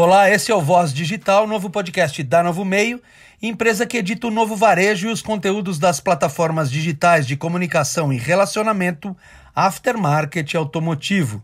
Olá, esse é o Voz Digital, novo podcast da Novo Meio, empresa que edita o novo varejo e os conteúdos das plataformas digitais de comunicação e relacionamento aftermarket automotivo.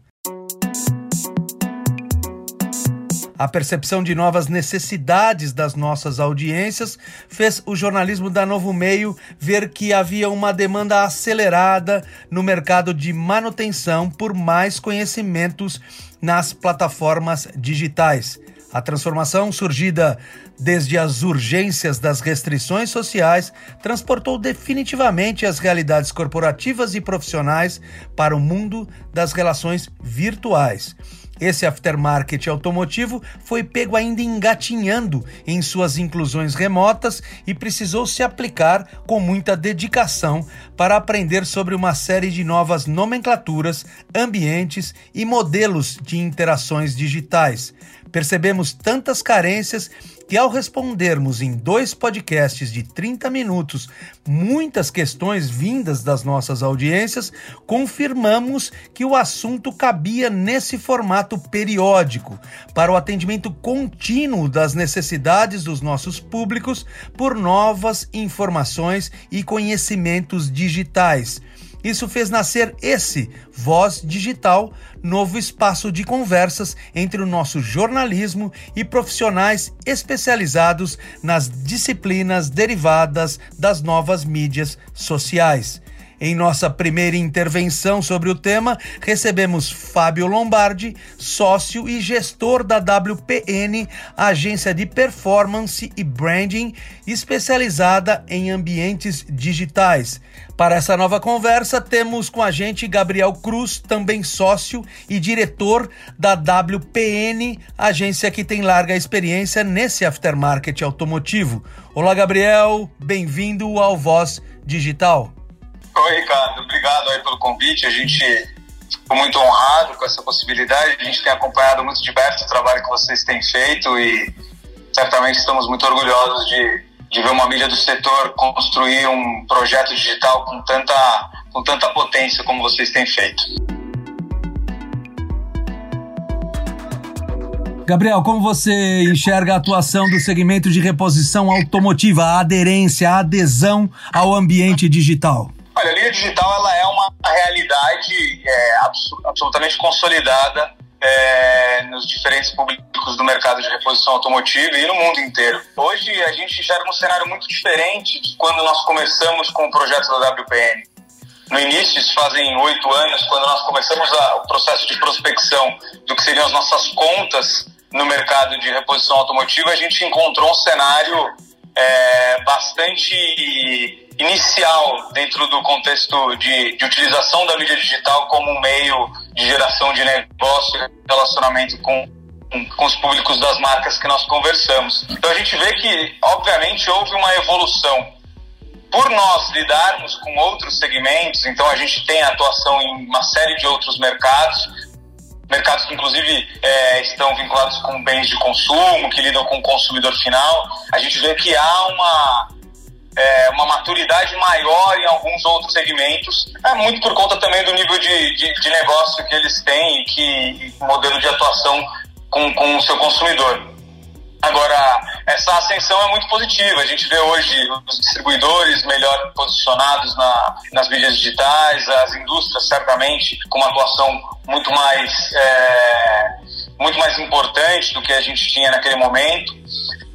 A percepção de novas necessidades das nossas audiências fez o jornalismo da Novo Meio ver que havia uma demanda acelerada no mercado de manutenção por mais conhecimentos nas plataformas digitais. A transformação surgida desde as urgências das restrições sociais transportou definitivamente as realidades corporativas e profissionais para o mundo das relações virtuais. Esse aftermarket automotivo foi pego ainda engatinhando em suas inclusões remotas e precisou se aplicar com muita dedicação para aprender sobre uma série de novas nomenclaturas, ambientes e modelos de interações digitais. Percebemos tantas carências que, ao respondermos em dois podcasts de 30 minutos muitas questões vindas das nossas audiências, confirmamos que o assunto cabia nesse formato periódico, para o atendimento contínuo das necessidades dos nossos públicos por novas informações e conhecimentos digitais. Isso fez nascer esse Voz Digital, novo espaço de conversas entre o nosso jornalismo e profissionais especializados nas disciplinas derivadas das novas mídias sociais. Em nossa primeira intervenção sobre o tema, recebemos Fábio Lombardi, sócio e gestor da WPN, agência de performance e branding especializada em ambientes digitais. Para essa nova conversa, temos com a gente Gabriel Cruz, também sócio e diretor da WPN, agência que tem larga experiência nesse aftermarket automotivo. Olá, Gabriel, bem-vindo ao Voz Digital. Oi, Ricardo, obrigado aí pelo convite. A gente ficou muito honrado com essa possibilidade. A gente tem acompanhado muito de perto o trabalho que vocês têm feito e certamente estamos muito orgulhosos de de ver uma mídia do setor construir um projeto digital com tanta, com tanta potência como vocês têm feito. Gabriel, como você enxerga a atuação do segmento de reposição automotiva, a aderência, a adesão ao ambiente digital? Digital ela é uma realidade é, absolutamente consolidada é, nos diferentes públicos do mercado de reposição automotiva e no mundo inteiro. Hoje a gente já era um cenário muito diferente de quando nós começamos com o projeto da WPN. No início, isso fazem oito anos, quando nós começamos a, o processo de prospecção do que seriam as nossas contas no mercado de reposição automotiva, a gente encontrou um cenário é, bastante inicial dentro do contexto de, de utilização da mídia digital como um meio de geração de negócio relacionamento com, com, com os públicos das marcas que nós conversamos. Então a gente vê que, obviamente, houve uma evolução. Por nós lidarmos com outros segmentos, então a gente tem atuação em uma série de outros mercados, mercados que inclusive é, estão vinculados com bens de consumo, que lidam com o consumidor final, a gente vê que há uma, é, uma maturidade maior em alguns outros segmentos, é muito por conta também do nível de, de, de negócio que eles têm e que modelo de atuação com, com o seu consumidor. Agora, essa ascensão é muito positiva. A gente vê hoje os distribuidores melhor posicionados na, nas mídias digitais, as indústrias certamente com uma atuação muito mais é, muito mais importante do que a gente tinha naquele momento.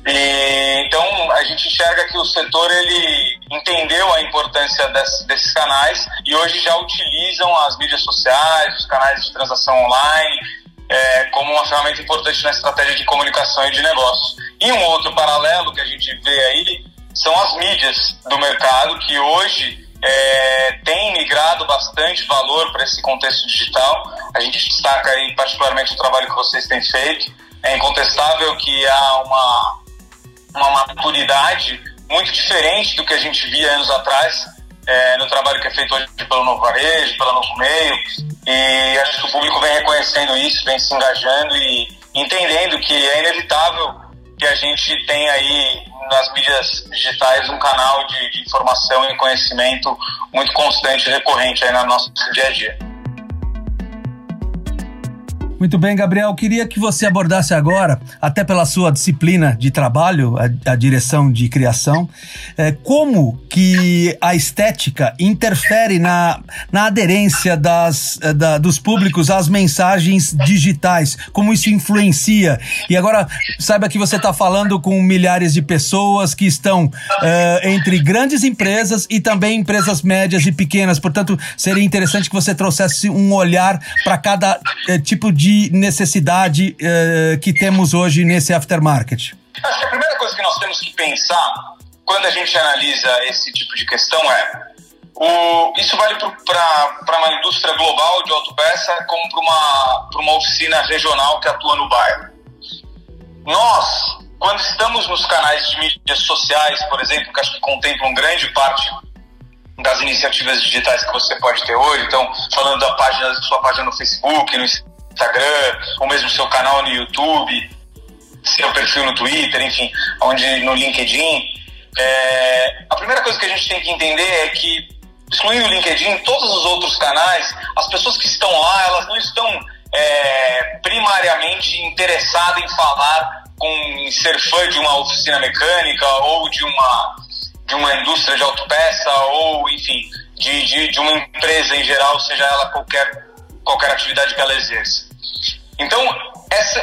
E, então a gente enxerga que o setor ele entendeu a importância desse, desses canais e hoje já utilizam as mídias sociais, os canais de transação online é, como uma ferramenta importante na estratégia de comunicação e de negócio. E um outro paralelo que a gente vê aí são as mídias do mercado que hoje é, tem migrado bastante valor para esse contexto digital. A gente destaca aí particularmente o trabalho que vocês têm feito. É incontestável que há uma uma maturidade muito diferente do que a gente via anos atrás é, no trabalho que é feito hoje pelo Novo Varejo, pelo Novo Meio. E acho que o público vem reconhecendo isso, vem se engajando e entendendo que é inevitável que a gente tenha aí nas mídias digitais um canal de, de informação e conhecimento muito constante e recorrente aí no nosso dia a dia. Muito bem, Gabriel. Queria que você abordasse agora, até pela sua disciplina de trabalho, a, a direção de criação, é, como que a estética interfere na, na aderência das, é, da, dos públicos às mensagens digitais, como isso influencia. E agora, saiba que você está falando com milhares de pessoas que estão é, entre grandes empresas e também empresas médias e pequenas. Portanto, seria interessante que você trouxesse um olhar para cada é, tipo de de necessidade uh, que temos hoje nesse aftermarket? Acho que a primeira coisa que nós temos que pensar quando a gente analisa esse tipo de questão é o, isso vale para uma indústria global de autopeça como para uma, uma oficina regional que atua no bairro. Nós, quando estamos nos canais de mídias sociais, por exemplo, que acho que contemplam grande parte das iniciativas digitais que você pode ter hoje, então falando da página, sua página no Facebook, no Instagram, ou mesmo seu canal no YouTube, seu perfil no Twitter, enfim, onde no LinkedIn. É, a primeira coisa que a gente tem que entender é que, excluindo o LinkedIn, todos os outros canais, as pessoas que estão lá, elas não estão é, primariamente interessadas em falar com em ser fã de uma oficina mecânica ou de uma de uma indústria de autopeça ou enfim de, de, de uma empresa em geral, seja ela qualquer qualquer atividade que ela exerça. Então,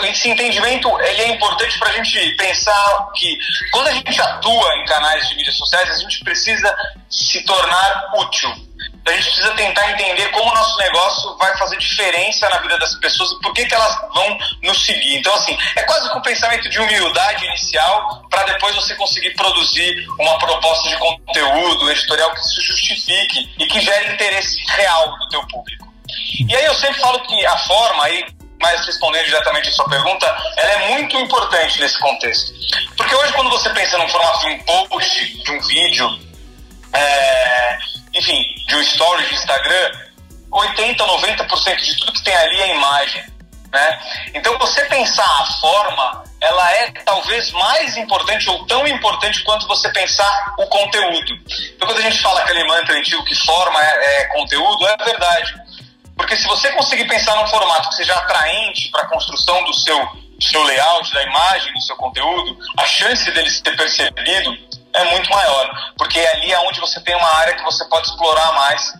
esse entendimento ele é importante para a gente pensar que quando a gente atua em canais de mídias sociais, a gente precisa se tornar útil. A gente precisa tentar entender como o nosso negócio vai fazer diferença na vida das pessoas e por que, que elas vão nos seguir. Então, assim, é quase que um pensamento de humildade inicial para depois você conseguir produzir uma proposta de conteúdo editorial que se justifique e que gere interesse real do teu público. E aí eu sempre falo que a forma, aí mas respondendo diretamente a sua pergunta, ela é muito importante nesse contexto. Porque hoje, quando você pensa no formato de um post, de um vídeo, é, enfim, de um story de Instagram, 80, 90% de tudo que tem ali é imagem. Né? Então, você pensar a forma, ela é talvez mais importante ou tão importante quanto você pensar o conteúdo. Então, quando a gente fala aquele mantra antigo que forma é, é conteúdo, é verdade. Porque se você conseguir pensar num formato que seja atraente para a construção do seu, do seu layout, da imagem, do seu conteúdo, a chance dele ser percebido é muito maior. Porque é ali onde você tem uma área que você pode explorar mais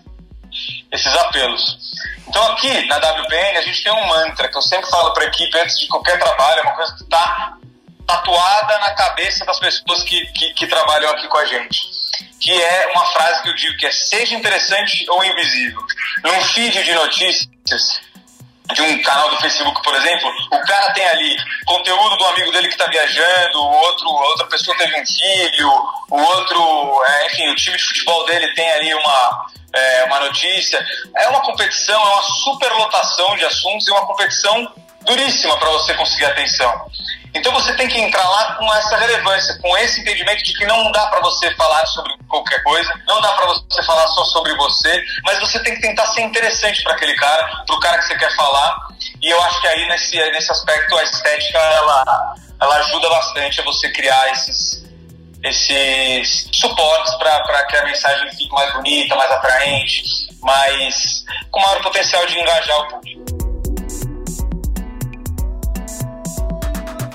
esses apelos. Então aqui na WPN a gente tem um mantra que eu sempre falo para a equipe antes de qualquer trabalho, é uma coisa que está tatuada na cabeça das pessoas que, que, que trabalham aqui com a gente que é uma frase que eu digo que é seja interessante ou invisível. Num feed de notícias de um canal do Facebook, por exemplo, o cara tem ali conteúdo do amigo dele que está viajando, o outro, outra pessoa teve um filho, o outro, é, enfim, o time de futebol dele tem ali uma, é, uma notícia. É uma competição, é uma superlotação de assuntos e uma competição duríssima para você conseguir atenção. Então você tem que entrar lá com essa relevância, com esse entendimento de que não dá para você falar sobre qualquer coisa, não dá para você falar só sobre você, mas você tem que tentar ser interessante para aquele cara, para o cara que você quer falar. E eu acho que aí nesse, nesse aspecto a estética ela, ela ajuda bastante a você criar esses, esses suportes para que a mensagem fique mais bonita, mais atraente, mais com maior potencial de engajar o público.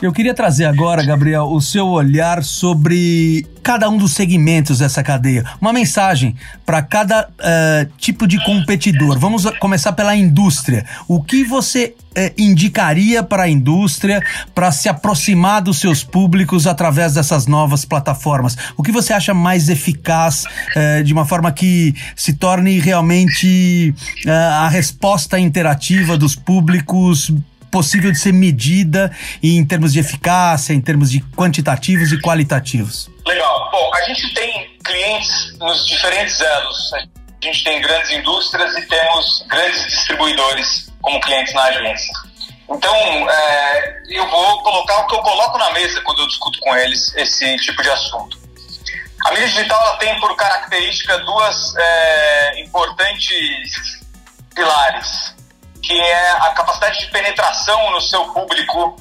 Eu queria trazer agora, Gabriel, o seu olhar sobre cada um dos segmentos dessa cadeia. Uma mensagem para cada uh, tipo de competidor. Vamos começar pela indústria. O que você uh, indicaria para a indústria para se aproximar dos seus públicos através dessas novas plataformas? O que você acha mais eficaz uh, de uma forma que se torne realmente a resposta interativa dos públicos possível de ser medida em termos de eficácia, em termos de quantitativos e qualitativos? Legal. Bom, a gente tem clientes nos diferentes elos. A gente tem grandes indústrias e temos grandes distribuidores como clientes na agência. Então, é, eu vou colocar o que eu coloco na mesa quando eu discuto com eles esse tipo de assunto. A mídia digital tem por característica duas é, importantes pilares que é a capacidade de penetração no seu público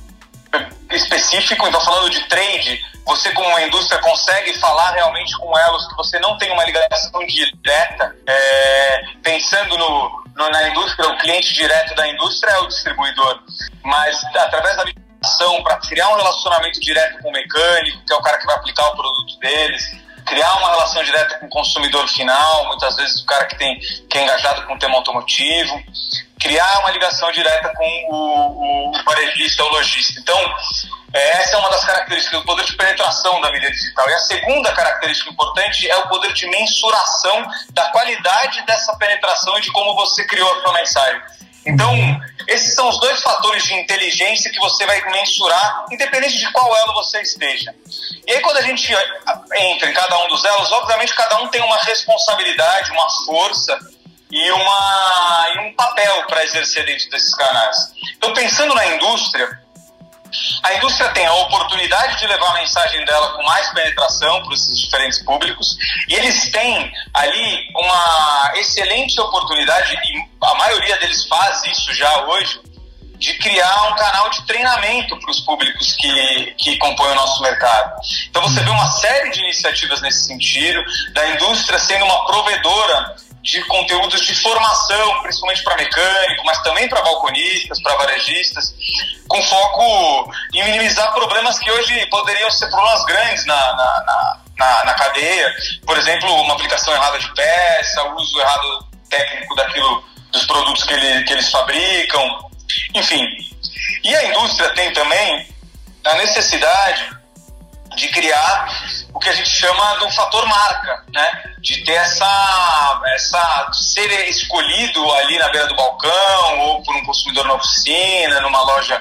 específico. Então, falando de trade, você como uma indústria consegue falar realmente com elas que você não tem uma ligação direta, é, pensando no, na indústria, o cliente direto da indústria é o distribuidor, mas através da ação para criar um relacionamento direto com o mecânico, que é o cara que vai aplicar o produto deles, criar uma relação direta com o consumidor final, muitas vezes o cara que, tem, que é engajado com o tema automotivo, criar uma ligação direta com o, o varejista ou lojista. Então, é, essa é uma das características do poder de penetração da mídia digital. E a segunda característica importante é o poder de mensuração da qualidade dessa penetração e de como você criou a sua mensagem. Então, esses são os dois fatores de inteligência que você vai mensurar, independente de qual elo você esteja. E aí, quando a gente entra em cada um dos elos, obviamente cada um tem uma responsabilidade, uma força e, uma, e um papel para exercer dentro desses canais. Então, pensando na indústria, a indústria tem a oportunidade de levar a mensagem dela com mais penetração para esses diferentes públicos e eles têm ali uma excelente oportunidade, e a maioria deles faz isso já hoje, de criar um canal de treinamento para os públicos que, que compõem o nosso mercado. Então você vê uma série de iniciativas nesse sentido, da indústria sendo uma provedora de conteúdos de formação, principalmente para mecânico, mas também para balconistas, para varejistas, com foco em minimizar problemas que hoje poderiam ser problemas grandes na, na, na, na cadeia. Por exemplo, uma aplicação errada de peça, uso errado técnico daquilo, dos produtos que, ele, que eles fabricam, enfim. E a indústria tem também a necessidade de criar o que a gente chama do fator marca, né? De ter essa, essa de ser escolhido ali na beira do balcão ou por um consumidor na oficina, numa loja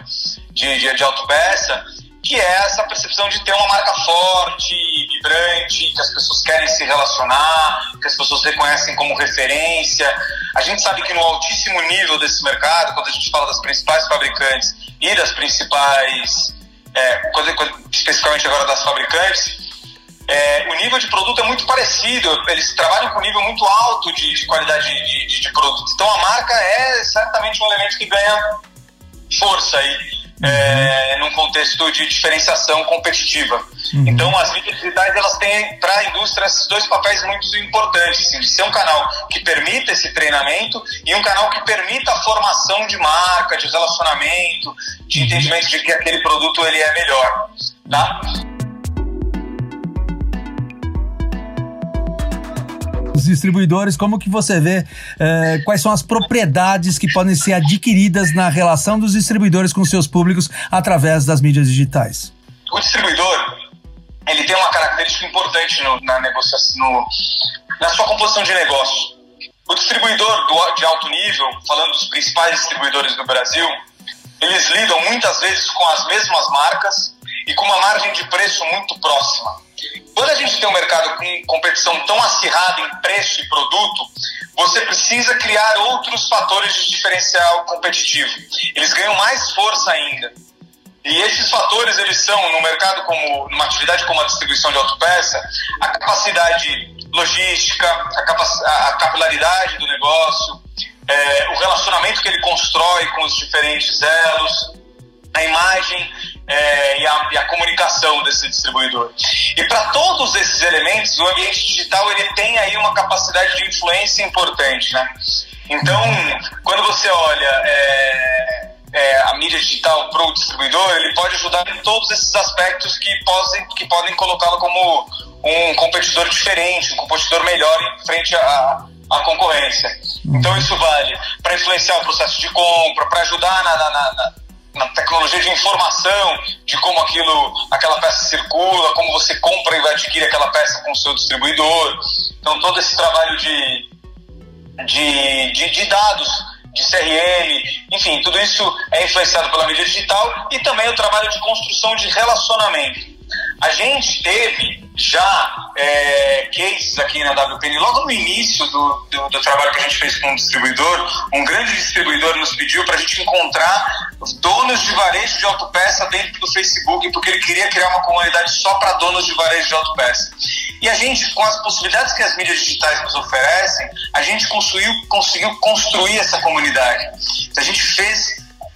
de, de, de autopeça, que é essa percepção de ter uma marca forte, vibrante, que as pessoas querem se relacionar, que as pessoas reconhecem como referência. A gente sabe que no altíssimo nível desse mercado, quando a gente fala das principais fabricantes e das principais, é, especificamente agora das fabricantes, é, o nível de produto é muito parecido, eles trabalham com um nível muito alto de, de qualidade de, de, de, produto. Então a marca é certamente um elemento que ganha força aí, é, num contexto de diferenciação competitiva. Uhum. Então as mídias digitais elas têm para a indústria esses dois papéis muito importantes, assim, de ser um canal que permita esse treinamento e um canal que permita a formação de marca, de relacionamento, de uhum. entendimento de que aquele produto ele é melhor. Tá? Distribuidores, como que você vê eh, quais são as propriedades que podem ser adquiridas na relação dos distribuidores com seus públicos através das mídias digitais? O distribuidor ele tem uma característica importante no, na negociação, no, na sua composição de negócio. O distribuidor do, de alto nível, falando dos principais distribuidores do Brasil, eles lidam muitas vezes com as mesmas marcas e com uma margem de preço muito próxima. Quando a gente tem um mercado com competição tão acirrada em preço e produto, você precisa criar outros fatores de diferencial competitivo. Eles ganham mais força ainda. E esses fatores, eles são, no mercado como, numa atividade como a distribuição de autopeça, a capacidade logística, a, a capilaridade do negócio, é, o relacionamento que ele constrói com os diferentes elos, a imagem é, e, a, e, a, comunicação desse distribuidor. E para todos esses elementos, o ambiente digital ele tem aí uma capacidade de influência importante, né? Então, quando você olha é, é, a mídia digital para o distribuidor, ele pode ajudar em todos esses aspectos que, podem, que podem colocá-lo como um competidor diferente, um competidor melhor em frente à, à concorrência. Então, isso vale para influenciar o processo de compra, para ajudar na, na, na na tecnologia de informação de como aquilo, aquela peça circula, como você compra e adquire aquela peça com o seu distribuidor. Então todo esse trabalho de, de, de, de dados, de CRM, enfim, tudo isso é influenciado pela mídia digital e também o trabalho de construção de relacionamento. A gente teve já é, cases aqui na WPN, logo no início do, do, do, trabalho que a gente fez com o distribuidor, um grande distribuidor nos pediu para a gente encontrar donos de varejo de autopeça dentro do Facebook, porque ele queria criar uma comunidade só para donos de varejo de autopeça. E a gente, com as possibilidades que as mídias digitais nos oferecem, a gente conseguiu, conseguiu construir essa comunidade. Então, a gente fez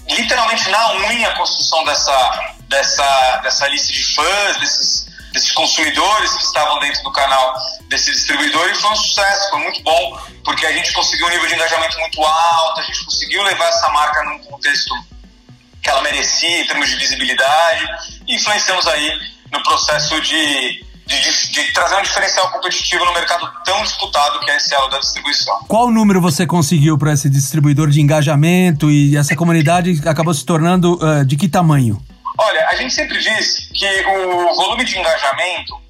literalmente na unha a construção dessa, dessa, dessa lista de fãs, desses desses consumidores que estavam dentro do canal desse distribuidor e foi um sucesso, foi muito bom, porque a gente conseguiu um nível de engajamento muito alto, a gente conseguiu levar essa marca num contexto que ela merecia em termos de visibilidade e influenciamos aí no processo de de, de, de, trazer um diferencial competitivo no mercado tão disputado que é esse elo da distribuição. Qual número você conseguiu para esse distribuidor de engajamento e essa comunidade acabou se tornando uh, de que tamanho? Olha, a gente sempre diz que o volume de engajamento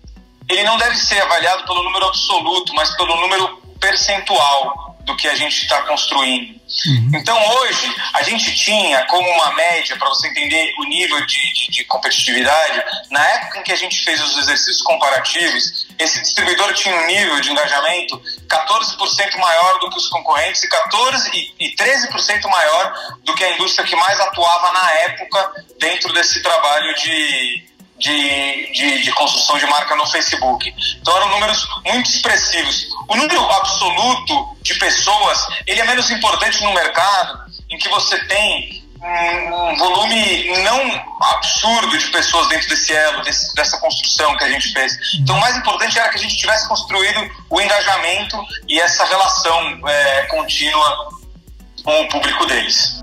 ele não deve ser avaliado pelo número absoluto, mas pelo número percentual do que a gente está construindo. Uhum. Então, hoje, a gente tinha como uma média, para você entender o nível de, de, de, competitividade, na época em que a gente fez os exercícios comparativos, esse distribuidor tinha um nível de engajamento 14% maior do que os concorrentes e, 14, e, e 13% maior do que a indústria que mais atuava na época dentro desse trabalho de, de, de, de, construção de marca no Facebook. Então eram números muito expressivos. O número absoluto de pessoas, ele é menos importante no mercado em que você tem um volume não absurdo de pessoas dentro desse elo, desse, dessa construção que a gente fez. Então, o mais importante era que a gente tivesse construído o engajamento e essa relação é, contínua com o público deles.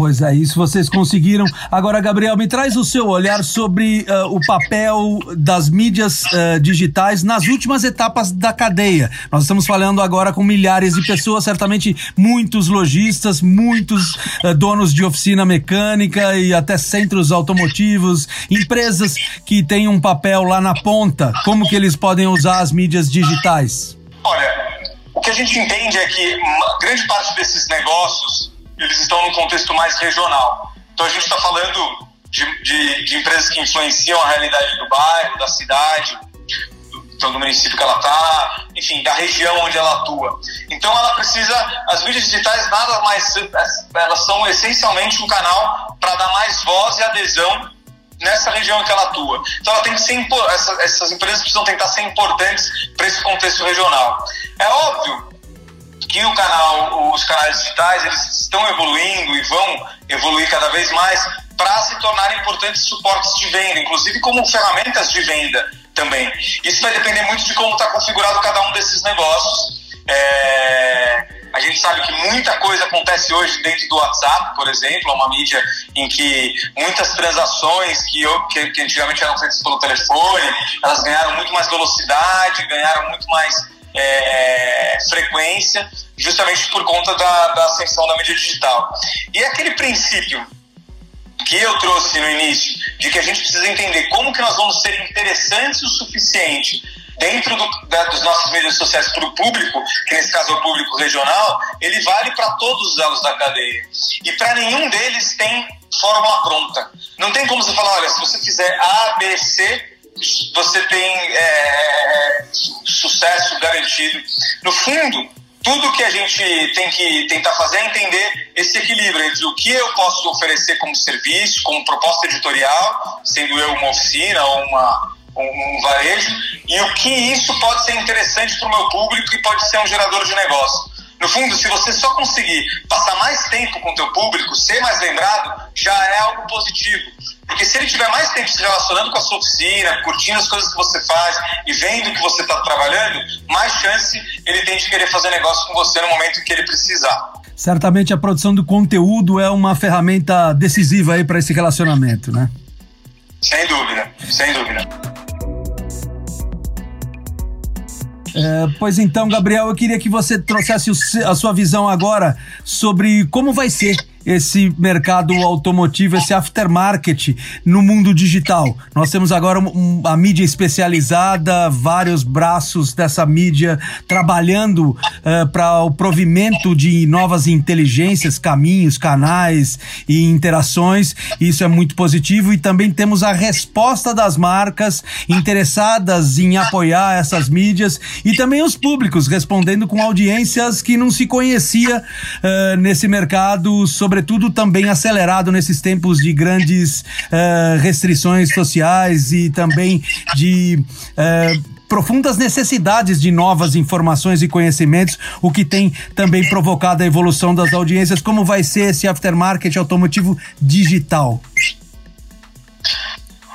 Pois é, isso vocês conseguiram. Agora, Gabriel, me traz o seu olhar sobre uh, o papel das mídias uh, digitais nas últimas etapas da cadeia. Nós estamos falando agora com milhares de pessoas, certamente muitos lojistas, muitos uh, donos de oficina mecânica e até centros automotivos, empresas que têm um papel lá na ponta. Como que eles podem usar as mídias digitais? Olha, o que a gente entende é que grande parte desses negócios num contexto mais regional. Então a gente está falando de, de, de, empresas que influenciam a realidade do bairro, da cidade, do, então, do município que ela está, enfim, da região onde ela atua. Então ela precisa, as mídias digitais nada mais, elas são essencialmente um canal para dar mais voz e adesão nessa região que ela atua. Então ela tem que ser essa, essas empresas precisam tentar ser importantes para esse contexto regional. É óbvio que o canal, os canais digitais, eles estão evoluindo e vão evoluir cada vez mais para se tornarem importantes suportes de venda, inclusive como ferramentas de venda também. Isso vai depender muito de como está configurado cada um desses negócios. É, a gente sabe que muita coisa acontece hoje dentro do WhatsApp, por exemplo, é uma mídia em que muitas transações que, que, que antigamente eram feitas pelo telefone, elas ganharam muito mais velocidade, ganharam muito mais é, frequência, justamente por conta da, da ascensão da mídia digital. E aquele princípio que eu trouxe no início, de que a gente precisa entender como que nós vamos ser interessantes o suficiente dentro do, da, das nossas mídias sociais para o público, que nesse caso é o público regional, ele vale para todos os elos da cadeia. E para nenhum deles tem fórmula pronta. Não tem como você falar, olha, se você fizer A, B, C, você tem é, sucesso garantido. No fundo, tudo que a gente tem que tentar fazer é entender esse equilíbrio entre o que eu posso oferecer como serviço, como proposta editorial, sendo eu uma oficina ou uma, um, varejo, e o que isso pode ser interessante para o meu público e pode ser um gerador de negócio. No fundo, se você só conseguir passar mais tempo com o teu público, ser mais lembrado, já é algo positivo. Porque se ele tiver mais tempo se relacionando com a sua oficina, curtindo as coisas que você faz e vendo que você está trabalhando, mais chance ele tem de querer fazer negócio com você no momento em que ele precisar. Certamente a produção do conteúdo é uma ferramenta decisiva aí para esse relacionamento, né? Sem dúvida, sem dúvida. É, pois então, Gabriel, eu queria que você trouxesse a sua visão agora sobre como vai ser esse mercado automotivo, esse aftermarket no mundo digital. Nós temos agora um, a mídia especializada, vários braços dessa mídia trabalhando uh, para o provimento de novas inteligências, caminhos, canais e interações. Isso é muito positivo e também temos a resposta das marcas interessadas em apoiar essas mídias e também os públicos respondendo com audiências que não se conhecia uh, nesse mercado sobre sobretudo também acelerado nesses tempos de grandes uh, restrições sociais e também de. Uh, profundas necessidades de novas informações e conhecimentos, o que tem também provocado a evolução das audiências. Como vai ser esse aftermarket automotivo digital?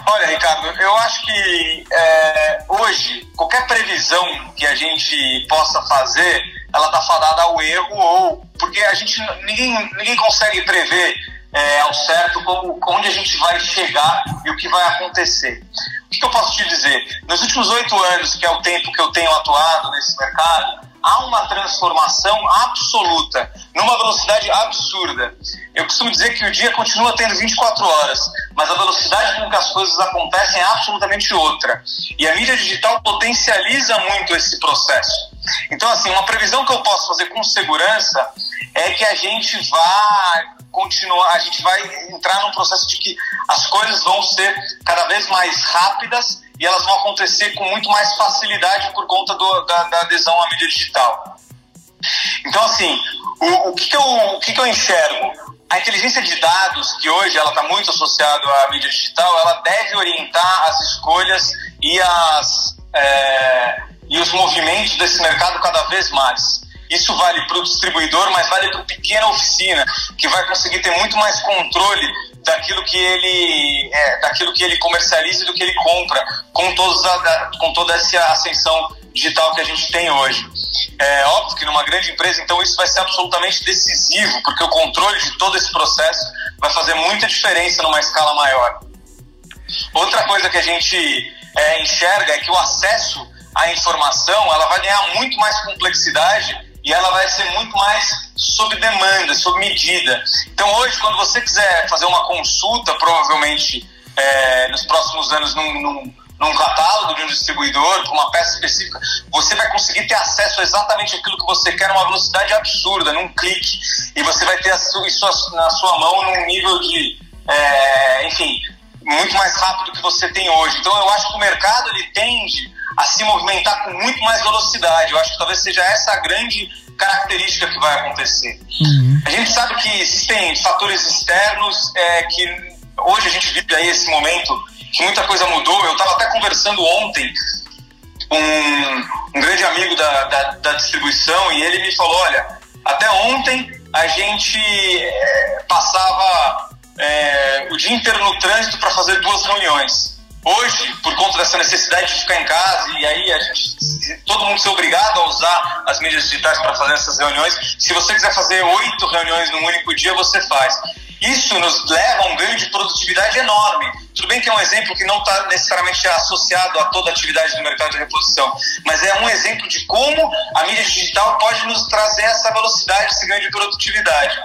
Olha, Ricardo, eu acho que é, hoje qualquer previsão que a gente possa fazer, ela está fadada ao erro ou porque a gente ninguém, ninguém consegue prever é, ao certo como, onde a gente vai chegar e o que vai acontecer. O que, que eu posso te dizer? Nos últimos oito anos, que é o tempo que eu tenho atuado nesse mercado, há uma transformação absoluta, numa velocidade absurda. Eu costumo dizer que o dia continua tendo 24 horas, mas a velocidade com que as coisas acontecem é absolutamente outra. E a mídia digital potencializa muito esse processo. Então, assim, uma previsão que eu posso fazer com segurança é que a gente vai continuar, a gente vai entrar num processo de que as coisas vão ser cada vez mais rápidas e elas vão acontecer com muito mais facilidade por conta do, da, da, adesão à mídia digital. Então, assim, o, o, que, que, eu, o que, que eu enxergo? A inteligência de dados, que hoje ela está muito associada à mídia digital, ela deve orientar as escolhas e, as, é, e os movimentos desse mercado cada vez mais. Isso vale para o distribuidor, mas vale para a pequena oficina, que vai conseguir ter muito mais controle daquilo que ele é, daquilo que ele comercializa e do que ele compra com todos a, com toda essa ascensão digital que a gente tem hoje. É óbvio que numa grande empresa, então isso vai ser absolutamente decisivo, porque o controle de todo esse processo vai fazer muita diferença numa escala maior. Outra coisa que a gente é, enxerga é que o acesso à informação ela vai ganhar muito mais complexidade e ela vai ser muito mais sob demanda, sob medida. Então hoje, quando você quiser fazer uma consulta, provavelmente é, nos próximos anos num, num, num, catálogo de um distribuidor, para uma peça específica, você vai conseguir ter acesso a exatamente aquilo que você quer numa velocidade absurda, num clique, e você vai ter isso na sua mão num nível de, é, enfim, muito mais rápido que você tem hoje. Então eu acho que o mercado ele tende a se movimentar com muito mais velocidade. Eu acho que talvez seja essa a grande característica que vai acontecer. Uhum. A gente sabe que existem fatores externos é, que hoje a gente vive aí esse momento que muita coisa mudou. Eu estava até conversando ontem com um, um grande amigo da, da, da, distribuição e ele me falou, olha, até ontem a gente é, passava é, o dia inteiro no trânsito para fazer duas reuniões. Hoje, por conta dessa necessidade de ficar em casa e aí a gente, todo mundo ser obrigado a usar as mídias digitais para fazer essas reuniões, se você quiser fazer oito reuniões num único dia, você faz. Isso nos leva a um ganho de produtividade enorme. Tudo bem que é um exemplo que não está necessariamente associado a toda a atividade do mercado de reposição, mas é um exemplo de como a mídia digital pode nos trazer essa velocidade, esse ganho de produtividade.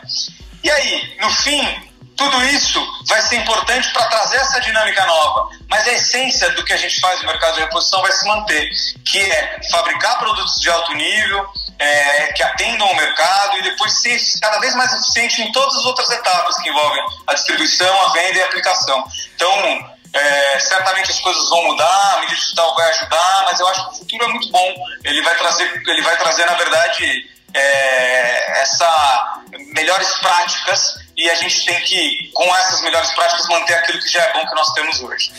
E aí, no fim, tudo isso vai ser importante para trazer essa dinâmica nova, mas a essência do que a gente faz no mercado de reposição vai se manter, que é fabricar produtos de alto nível, é, que atendam ao mercado e depois ser cada vez mais eficiente em todas as outras etapas que envolvem a distribuição, a venda e a aplicação. Então, é, certamente as coisas vão mudar, a mídia digital vai ajudar, mas eu acho que o futuro é muito bom. Ele vai trazer, ele vai trazer na verdade, é, essa melhores práticas e a gente tem que, com essas melhores práticas, manter aquilo que já é bom que nós temos hoje.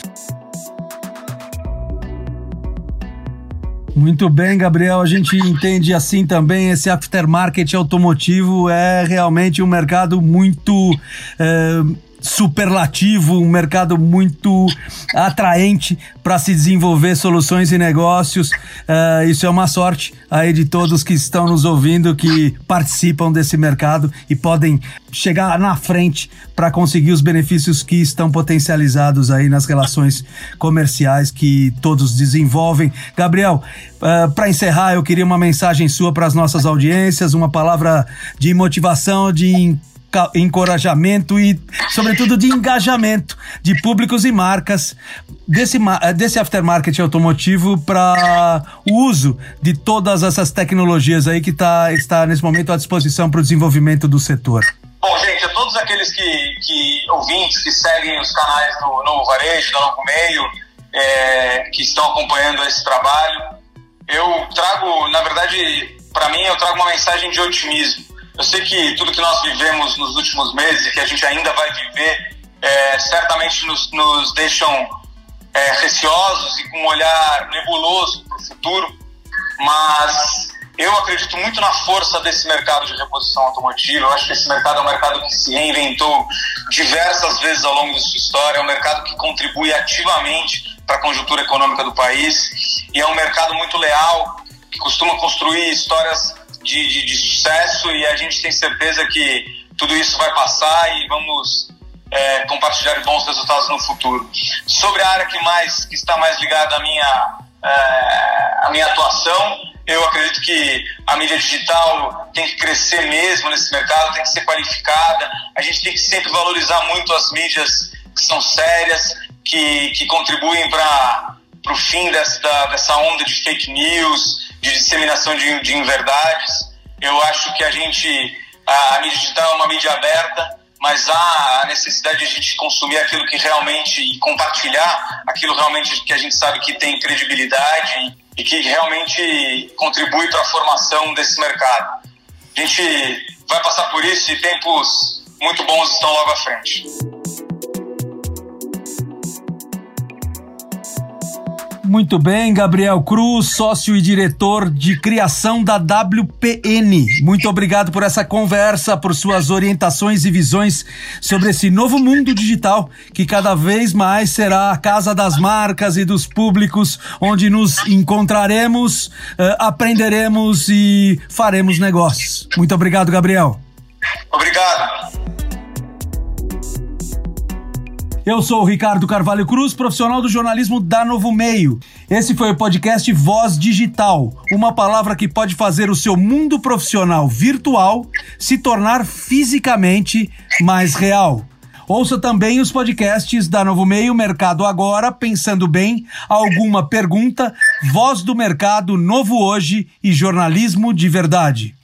Muito bem, Gabriel. A gente entende assim também esse aftermarket automotivo é realmente um mercado muito. É superlativo, um mercado muito atraente para se desenvolver soluções e negócios. Uh, isso é uma sorte aí de todos que estão nos ouvindo, que participam desse mercado e podem chegar na frente para conseguir os benefícios que estão potencializados aí nas relações comerciais que todos desenvolvem. Gabriel, uh, ah, para encerrar, eu queria uma mensagem sua para as nossas audiências, uma palavra de motivação, de encorajamento e, sobretudo, de engajamento de públicos e marcas desse, desse aftermarket automotivo para o uso de todas essas tecnologias aí que tá, está nesse momento à disposição para o desenvolvimento do setor. Bom, gente, a todos aqueles que, que ouvintes que seguem os canais do Novo Varejo, do Novo Meio, é, que estão acompanhando esse trabalho, eu trago, na verdade, para mim, eu trago uma mensagem de otimismo eu sei que tudo que nós vivemos nos últimos meses e que a gente ainda vai viver, é, certamente nos, nos deixam é, receosos e com um olhar nebuloso para o futuro, mas Eu acredito muito na força desse mercado de reposição automotiva. Eu acho que esse mercado é um mercado que se reinventou diversas vezes ao longo da sua história. É um mercado que contribui ativamente para a conjuntura econômica do país e é um mercado muito leal que costuma construir histórias de, de, de sucesso e a gente tem certeza que tudo isso vai passar e vamos é, compartilhar bons resultados no futuro. Sobre a área que mais que está mais ligada à minha, é, à minha atuação, eu acredito que a mídia digital tem que crescer mesmo nesse mercado, tem que ser qualificada. A gente tem que sempre valorizar muito as mídias que são sérias, que, que contribuem para o fim dessa, dessa onda de fake news, de disseminação de, de inverdades. Eu acho que a gente, a, a mídia digital é uma mídia aberta, mas há a necessidade de a gente consumir aquilo que realmente e compartilhar aquilo realmente que a gente sabe que tem credibilidade e que realmente contribui para a formação desse mercado. A gente vai passar por isso e tempos muito bons estão logo à frente. Muito bem, Gabriel Cruz, sócio e diretor de criação da WPN. Muito obrigado por essa conversa, por suas orientações e visões sobre esse novo mundo digital que cada vez mais será a casa das marcas e dos públicos, onde nos encontraremos, uh, aprenderemos e faremos negócios. Muito obrigado, Gabriel. Obrigado. Eu sou o Ricardo Carvalho Cruz, profissional do jornalismo da Novo Meio. Esse foi o podcast Voz Digital, uma palavra que pode fazer o seu mundo profissional virtual se tornar fisicamente mais real. Ouça também os podcasts da Novo Meio Mercado Agora, Pensando Bem, Alguma Pergunta, Voz do Mercado, Novo Hoje e Jornalismo de Verdade.